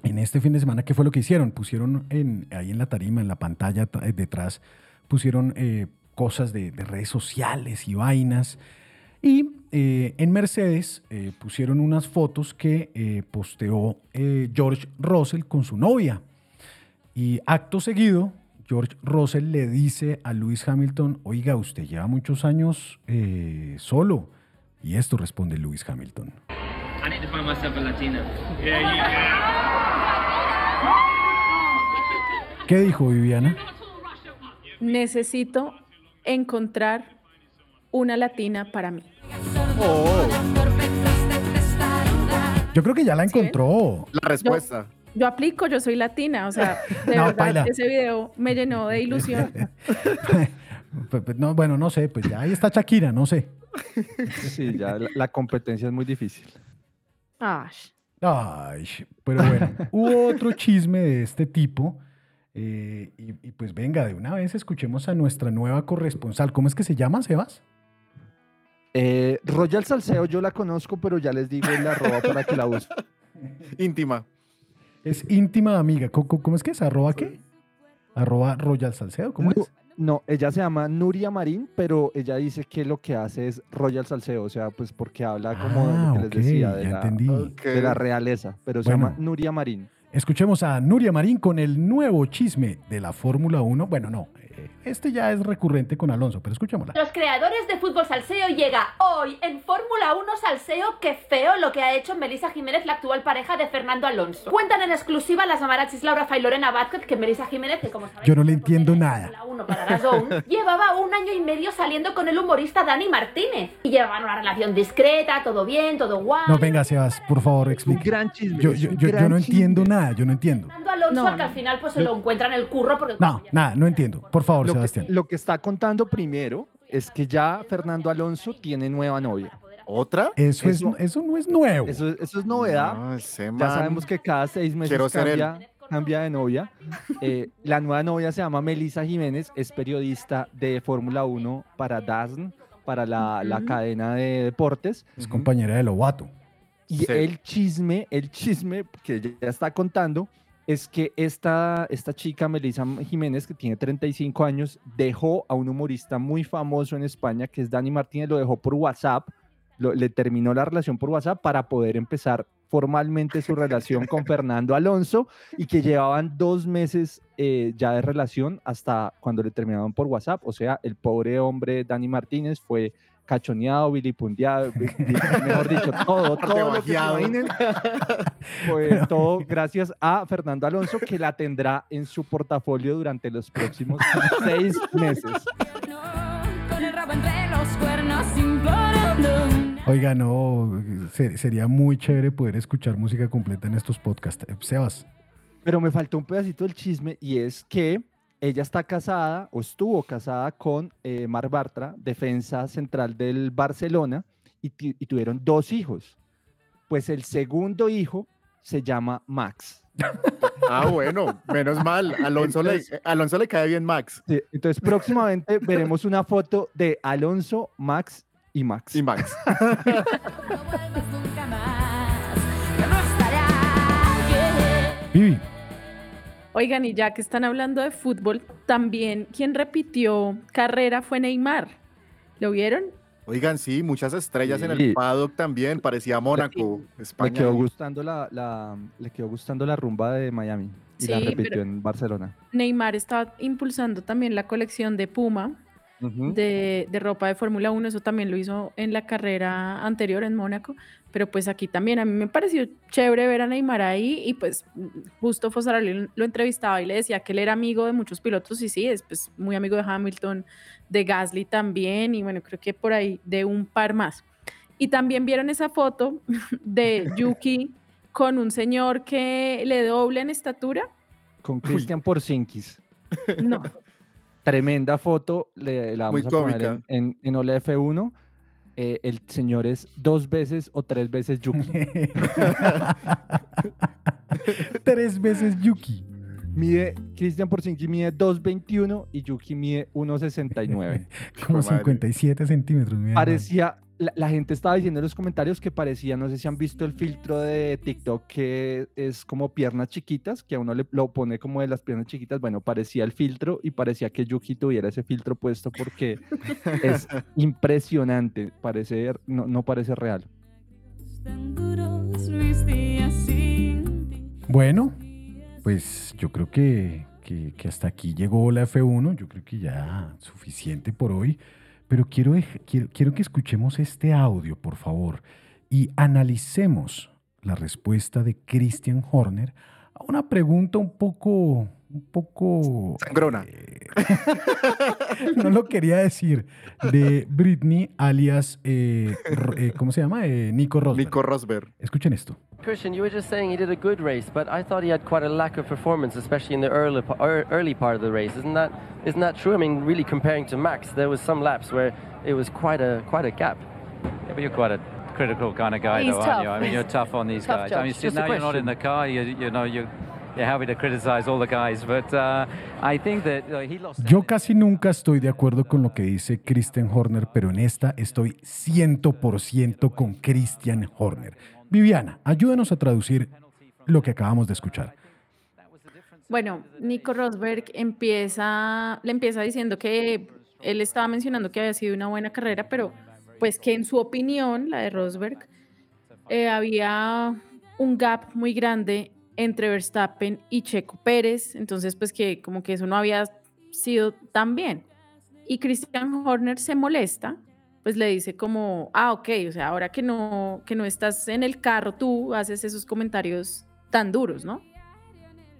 en este fin de semana, ¿qué fue lo que hicieron? Pusieron en, ahí en la tarima, en la pantalla detrás, pusieron eh, cosas de, de redes sociales y vainas. Y eh, en Mercedes eh, pusieron unas fotos que posteó George Russell con su novia. Y acto seguido, George Russell le dice a Lewis Hamilton, oiga, usted lleva muchos años solo. Y esto responde Lewis Hamilton. I need to find myself a Latina. Yeah, you, yeah. ¿Qué dijo Viviana? Necesito encontrar una latina para mí. Yo creo que ya la encontró. La respuesta. Yo aplico, yo soy latina, o sea, de No, verdad, paila. ese video me llenó de ilusión. Pues, pues, no, bueno, no sé, pues ya ahí está Shakira, no sé. Sí, ya la, la competencia es muy difícil. Ay, pero bueno, hubo otro chisme de este tipo. Eh, y, y pues venga, de una vez escuchemos a nuestra nueva corresponsal. ¿Cómo es que se llama, Sebas? Eh, Royal Salseo yo la conozco, pero ya les digo el arroba para que la busquen. Íntima. Es íntima amiga. ¿Cómo, cómo es que es? ¿Arroba qué? ¿Arroba Royal Salcedo? ¿Cómo es? No, ella se llama Nuria Marín, pero ella dice que lo que hace es Royal Salseo, o sea, pues porque habla como de Ah, lo que ok, les decía, de ya la, entendí. de la realeza, pero se llama Nuria Marín. Escuchemos a Nuria Marín con el nuevo chisme de la Fórmula 1. Bueno, no, este ya es recurrente con Alonso, pero escuchémosla. Los creadores de Fútbol Salseo llega hoy en Fórmula 1 Salseo. Qué feo lo que ha hecho Melissa Jiménez, la actual pareja de Fernando Alonso. Cuentan en exclusiva las mamarachis Laura Fa y Lorena Vázquez que Melissa Jiménez, que como sabéis Yo no le entiendo nada. uno para la Zone, llevaba un año y medio saliendo con el humorista Dani Martínez. Y llevaban una relación discreta, todo bien, todo guay. No, venga, Sebas, por favor, explique. gran chisme. Yo, yo, yo- yo no entiendo chisme. nada, yo no entiendo. Fernando Alonso que al final pues se lo encuentra en el curro porque No, nada, no entiendo. Por favor, Lo Sebastián. que, lo que está contando primero es que ya Fernando Alonso tiene nueva novia. ¿Otra? Eso, eso- es, eso no es nuevo. Eso, eso es novedad. No, Ya sabemos que cada seis meses cambia, cambia de novia. Eh, la nueva novia se llama Melissa Jiménez, es periodista de Fórmula 1 para DAZN, para la, cadena de deportes. Es compañera de Lobato. Y Sí. el chisme, el chisme que ella ya está contando es que esta, esta chica, Melissa Jiménez, que tiene 35 años, dejó a un humorista muy famoso en España, que es Dani Martínez, lo dejó por WhatsApp, le terminó la relación por WhatsApp para poder empezar formalmente su relación con Fernando Alonso y que llevaban dos meses eh, ya de relación hasta cuando le terminaron por WhatsApp. O sea, el pobre hombre Dani Martínez fue cachoneado, vilipundiado, vi- vi- mejor dicho, todo, todo lo que se Rebajeado. imaginen, fue todo gracias a Fernando Alonso que la tendrá en su portafolio durante los próximos seis meses. Oiga, no, se- sería muy chévere poder escuchar música completa en estos podcasts. Eh, Sebas, Pero me faltó un pedacito del chisme y es que ella está casada o estuvo casada con eh, Mar Bartra, defensa central del Barcelona, y, y tuvieron dos hijos. Pues el segundo hijo se llama Max. Ah, bueno, menos mal. Alonso, le, Alonso le cae bien Max. Sí, entonces próximamente veremos una foto de Alonso, Max y Max. Y Max. Nunca más. Que no estará. yeah. Vivi, Oigan, y ya que están hablando de fútbol, también quien repitió carrera fue Neymar. ¿Lo vieron? Oigan, sí, muchas estrellas en el paddock también. Parecía Mónaco, Le España. quedó gustando la, la- le quedó gustando la rumba de Miami y la repitió en Barcelona. Neymar está impulsando también la colección de Puma De, de ropa de Fórmula 1. Eso también lo hizo en la carrera anterior en Mónaco. Pero pues aquí también a mí me pareció chévere ver a Neymar ahí. Y pues justo Fosaroli lo entrevistaba y le decía que él era amigo de muchos pilotos. Y sí, es pues, muy amigo de Hamilton, de Gasly también. Y bueno, creo que por ahí de un par más. Y también vieron esa foto de Yuki con un señor que le dobla en estatura. Con Christian Porcinkis. No, Tremenda foto, le, la Muy vamos a poner cómica. en, en, en Ola F1. Eh, el señor es dos veces o tres veces Yuki. tres veces Yuki. mide, Christian Porcinkis mide 2.21 y Yuki mide 1.69. Como Hijo de madre. 57 centímetros. mira, Parecía, la, la gente estaba diciendo en los comentarios que parecía, no sé si han visto el filtro de TikTok que es como piernas chiquitas, que a uno le lo pone como de las piernas chiquitas. Bueno, parecía el filtro y parecía que Yuki tuviera ese filtro puesto porque es impresionante. Parece, no, no parece real. Bueno, pues yo creo que, que- que hasta aquí llegó la F1. Yo creo que ya suficiente por hoy. Pero quiero, quiero, quiero que escuchemos este audio, por favor, y analicemos la respuesta de Christian Horner a una pregunta un poco un poco... Sangrona. no lo quería decir, de Britney alias, eh, eh, ¿cómo se llama? Eh, Nico Rosberg. Nico Rosberg. Escuchen esto. Christian, you were just saying he did a good race, but I thought he had quite a lack of performance, especially in the early, early part of the race. Isn't that isn't that true? I mean, really comparing to Max, there was some laps where it was quite a quite a gap. Yeah, but you're quite a critical kind of guy, He's though, tough. aren't you? I mean, you're tough on these Tough guys. I mean, now you're not in the car. You, you know, you, you're happy to criticize all the guys, but I think that he lost. Yo casi nunca estoy de acuerdo con lo que dice Christian Horner, pero en esta estoy 100% con Christian Horner. Viviana, ayúdanos a traducir lo que acabamos de escuchar. Bueno, Nico Rosberg empieza, le empieza diciendo que él estaba mencionando que había sido una buena carrera, pero pues que en su opinión, la de Rosberg, eh, había un gap muy grande entre Verstappen y Checo Pérez, entonces pues que como que eso no había sido tan bien. Y Christian Horner se molesta, pues le dice como, ah, ok, o sea, ahora que no, que no estás en el carro, tú haces esos comentarios tan duros, ¿no?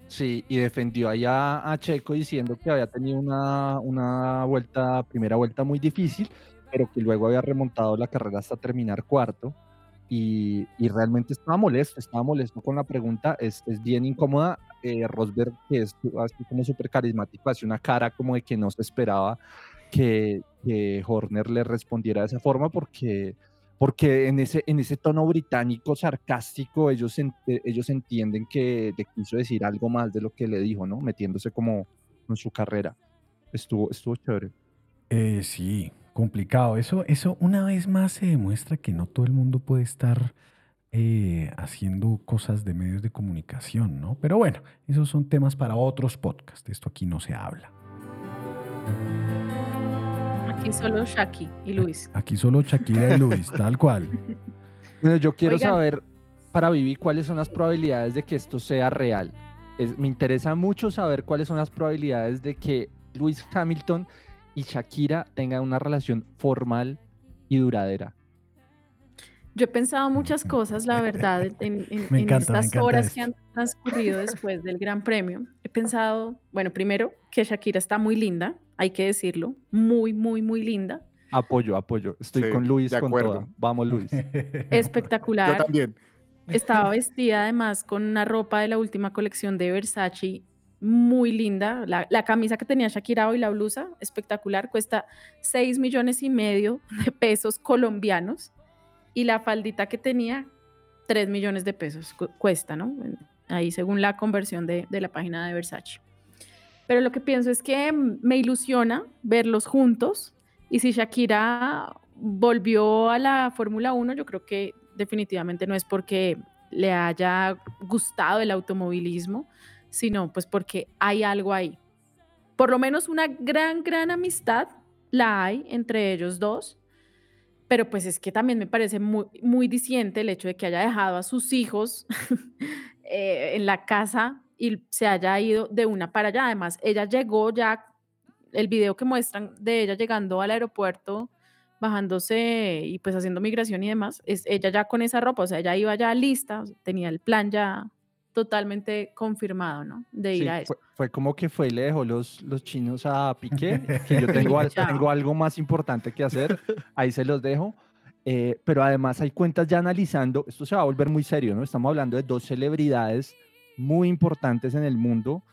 Sí, y defendió allá a Checo diciendo que había tenido una, una vuelta, primera vuelta muy difícil, pero que luego había remontado la carrera hasta terminar cuarto. Y, y realmente estaba molesto, estaba molesto con la pregunta, es, es bien incómoda. Eh, Rosberg, que es así como súper carismático, hace una cara como de que no se esperaba que, que Horner le respondiera de esa forma, porque, porque en, ese, en ese tono británico sarcástico ellos, en- eh, ellos entienden que le quiso decir algo más de lo que le dijo, ¿no? Metiéndose como en su carrera. Estuvo, estuvo chévere. Eh, sí, complicado. Eso, eso una vez más se demuestra que no todo el mundo puede estar eh, haciendo cosas de medios de comunicación, ¿no? Pero bueno, esos son temas para otros podcasts. Esto aquí no se habla. Aquí solo Shaki y Luis. Aquí solo Shakira y Luis, tal cual. Bueno, yo quiero Oigan. saber para Vivi cuáles son las probabilidades de que esto sea real. Es- me interesa mucho saber cuáles son las probabilidades de que Luis Hamilton y Shakira tengan una relación formal y duradera. Yo he pensado muchas cosas, la verdad, en, en- encanta, estas horas esto. que han transcurrido después del Gran Premio. He pensado, bueno, primero que Shakira está muy linda, hay que decirlo, muy, muy, muy linda, Apoyo, apoyo. Estoy Sí, con Luis de con acuerdo. toda. Vamos, Luis. espectacular. Yo también. Estaba vestida además con una ropa de la última colección de Versace, muy linda. La, la camisa que tenía Shakira hoy, la blusa, espectacular, cuesta 6 millones y medio de pesos colombianos. Y la faldita que tenía, 3 millones de pesos cu- cuesta, ¿no? Ahí según la conversión de, de la página de Versace. Pero lo que pienso es que me ilusiona verlos juntos. Y si Shakira volvió a la Fórmula 1, yo creo que definitivamente no es porque le haya gustado el automovilismo, sino pues porque hay algo ahí. Por lo menos una gran, gran amistad la hay entre ellos dos, pero pues es que también me parece muy, muy diciente el hecho de que haya dejado a sus hijos eh, en la casa y se haya ido de una para allá. Además, ella llegó ya, el video que muestran de ella llegando al aeropuerto, bajándose y pues haciendo migración y demás, es ella ya con esa ropa, o sea, ella iba ya lista, tenía el plan ya totalmente confirmado, ¿no? De ir Sí, a eso. fue, fue como que fue y le dejó los, los chinos a Piqué, que yo tengo, tengo algo más importante que hacer, ahí se los dejo. Eh, pero además hay cuentas ya analizando, esto se va a volver muy serio, ¿no? Estamos hablando de dos celebridades muy importantes en el mundo,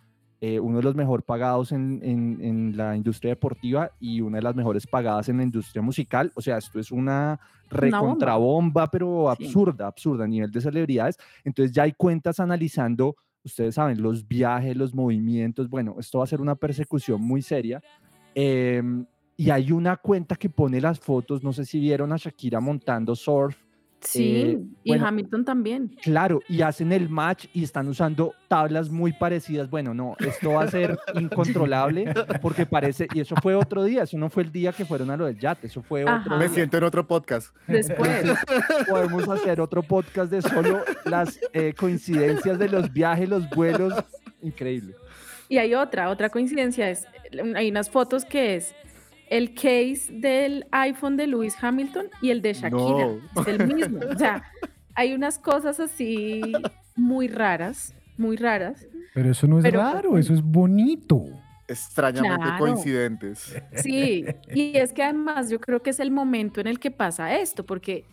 eh, uno de los mejor pagados en, en- en la industria deportiva y una de las mejores pagadas en la industria musical. O sea, esto es una. Recontrabomba, pero Sí. absurda, absurda a nivel de celebridades. Entonces ya hay cuentas analizando, ustedes saben, los viajes, los movimientos. Bueno, esto va a ser una persecución muy seria. Em, y hay una cuenta que pone las fotos, no sé si vieron a Shakira montando surf. Sí, eh, y bueno, Hamilton también. Claro, y hacen el match y están usando tablas muy parecidas. Bueno, no, esto va a ser incontrolable porque parece, y eso fue otro día, eso no fue el día que fueron a lo del yate, eso fue otro Ajá. Me día. siento en otro podcast. Después. Podemos hacer otro podcast de solo las eh, coincidencias de los viajes, los vuelos. Increíble. Y hay otra, otra coincidencia, es, hay unas fotos que es el case del iPhone de Lewis Hamilton y el de Shakira. No. Es el mismo. O sea, hay unas cosas así muy raras, muy raras. Pero eso no es Pero- raro, eso es bonito. Extrañamente Claro. coincidentes. Sí, y es que además yo creo que es el momento en el que pasa esto, porque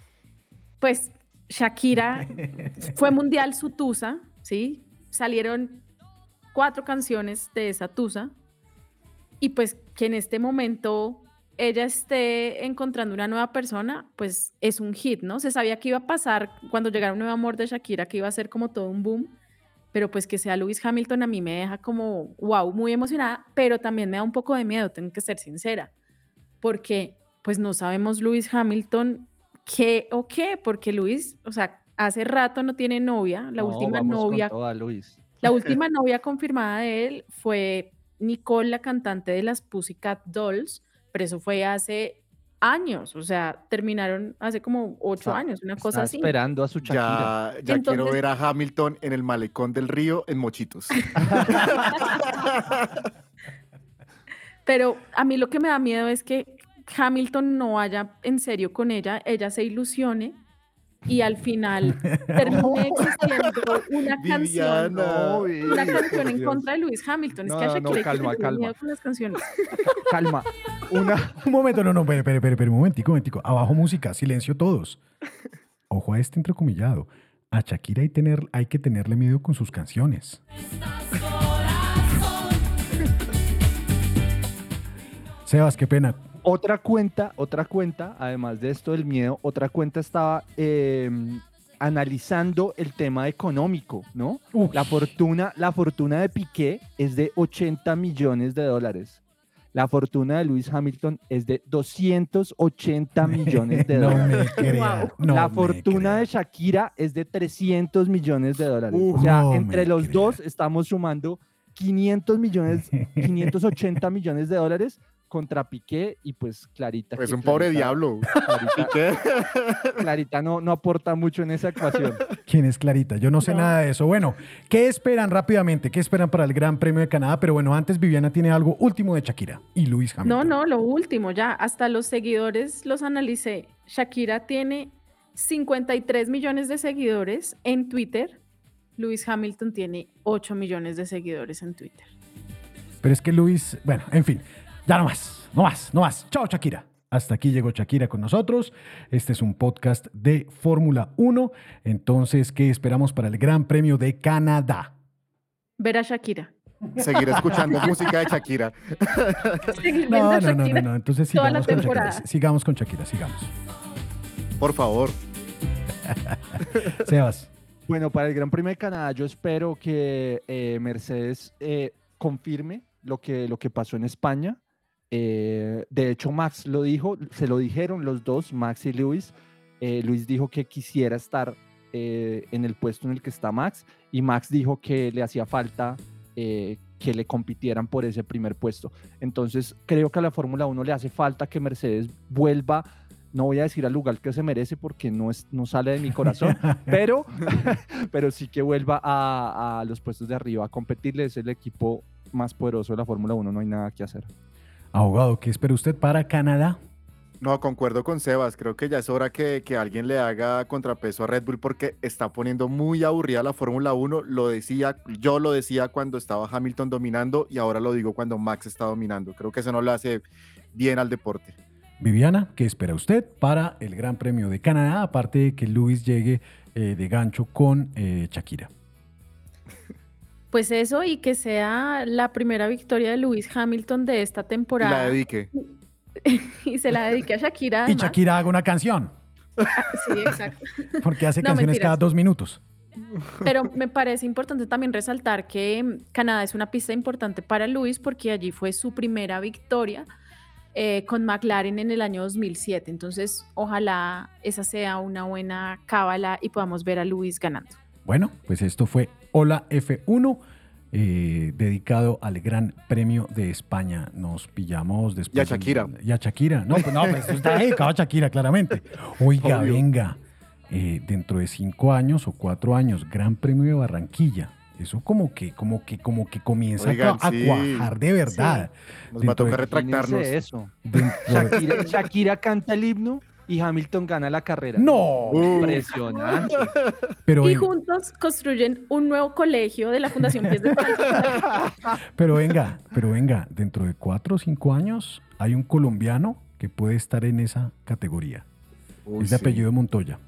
pues Shakira fue mundial su tusa, ¿sí? Salieron cuatro canciones de esa tusa y pues que en este momento ella esté encontrando una nueva persona, pues es un hit, ¿no? Se sabía que iba a pasar cuando llegara un nuevo amor de Shakira, que iba a ser como todo un boom, pero pues que sea Lewis Hamilton a mí me deja como, wow, muy emocionada, pero también me da un poco de miedo, tengo que ser sincera, porque pues no sabemos Lewis Hamilton qué o qué, porque Lewis, o sea, hace rato no tiene novia, la No, última vamos con novia, toda, Luis. la última novia confirmada de él fue Nicole, la cantante de las Pussycat Dolls, pero eso fue hace años, o sea, terminaron hace como ocho Está- años, una cosa Está así. esperando a su Shakira. Ya, ya quiero ver a Hamilton en el malecón del río en mochitos. Pero a mí lo que me da miedo es que Hamilton no vaya en serio con ella, ella se ilusione y al final termine existiendo una canción, Viviana. una canción en Dios. contra de Lewis Hamilton. Es que a no, Shakira hay que calma, tenerle calma. miedo con las canciones. Calma. Una, Un momento, no, no, espere, espere, espere, espere, un momentico, un momentico. Abajo música, silencio todos. Ojo a este entrecomillado. A Shakira hay, tener, hay que tenerle miedo con sus canciones. Sebas, qué pena. Otra cuenta, otra cuenta, además de esto del miedo, otra cuenta estaba eh, analizando el tema económico, ¿no? Uf. La fortuna, la fortuna de Piqué es de 80 millones de dólares. La fortuna de Lewis Hamilton es de 280 millones de no dólares. me crea. no la me fortuna de Shakira es de 300 millones de dólares. Uf, o sea, no entre los dos estamos sumando 500 millones, 580 millones de dólares contra Piqué y pues Clarita. Es que un pobre diablo. Clarita. Clarita no, no aporta mucho en esa ecuación. ¿Quién es Clarita? Yo no sé No. nada de eso. Bueno, ¿qué esperan rápidamente? ¿Qué esperan para el Gran Premio de Canadá? Pero bueno, antes Viviana tiene algo último de Shakira y Luis No, Hamilton. no, lo último, ya, hasta los seguidores los analicé. Shakira tiene 53 millones de seguidores en Twitter. Lewis Hamilton tiene 8 millones de seguidores en Twitter. Pero es que Luis, bueno, en fin, ya no más, no más, no más. Chao Shakira. Hasta aquí llegó Shakira con nosotros. Este es un podcast de Fórmula 1. Entonces, ¿qué esperamos para el Gran Premio de Canadá? Ver a Shakira. Seguir escuchando música de Shakira. No, no, no, no, no. Entonces sigamos con Shakira. Sigamos con Shakira, sigamos. Por favor. Sebas. Bueno, para el Gran Premio de Canadá yo espero que eh, Mercedes eh, confirme lo que, lo que pasó en España. Eh, de hecho, Max lo dijo, se lo dijeron los dos, Max y Luis. Eh, Luis dijo que quisiera estar eh, en el puesto en el que está Max y Max dijo que le hacía falta eh, que le compitieran por ese primer puesto. Entonces, creo que a la Fórmula 1 le hace falta que Mercedes vuelva, no voy a decir al lugar que se merece porque no, es, no sale de mi corazón, pero, pero sí que vuelva a, a los puestos de arriba a competirle. Es el equipo más poderoso de la Fórmula 1, no hay nada que hacer. Abogado, ¿qué espera usted para Canadá? No, concuerdo con Sebas. Creo que ya es hora que, que alguien le haga contrapeso a Red Bull porque está poniendo muy aburrida la Fórmula 1. Lo decía, yo lo decía cuando estaba Hamilton dominando y ahora lo digo cuando Max está dominando. Creo que eso no le hace bien al deporte. Viviana, ¿qué espera usted para el Gran Premio de Canadá? Aparte de que Luis llegue eh, de gancho con eh, Shakira. Pues eso y que sea la primera victoria de Lewis Hamilton de esta temporada. la dedique. y se la dedique a Shakira. Y. Shakira haga una canción, Sí, exacto. porque hace No, canciones mentiras. cada dos minutos. Pero me parece importante también resaltar que mm, Canadá es una pista importante para Luis porque allí fue su primera victoria eh, con McLaren en el año 2007. Entonces, ojalá esa sea una buena cábala y podamos ver a Luis ganando. Bueno, pues esto fue Hola F1, eh, dedicado al Gran Premio de España. Nos pillamos después. Y a Shakira. Y a Shakira. No, pues no, pues está dedicado a Shakira, claramente. Oiga, Obvio. venga, eh, dentro de cinco años o cuatro años, Gran Premio de Barranquilla. Eso como que, como que, como que comienza a Oigan, cua- a, sí. cuajar de verdad. Nos va a tocar retractarnos. Eso. Dentro de- Shakira, Shakira canta el himno y Hamilton gana la carrera. No. Impresionante. Pero, y juntos construyen un nuevo colegio de la Fundación Pies de pero venga, pero venga, dentro de cuatro o cinco años hay un colombiano que puede estar en esa categoría. Uy, es de sí. apellido Montoya.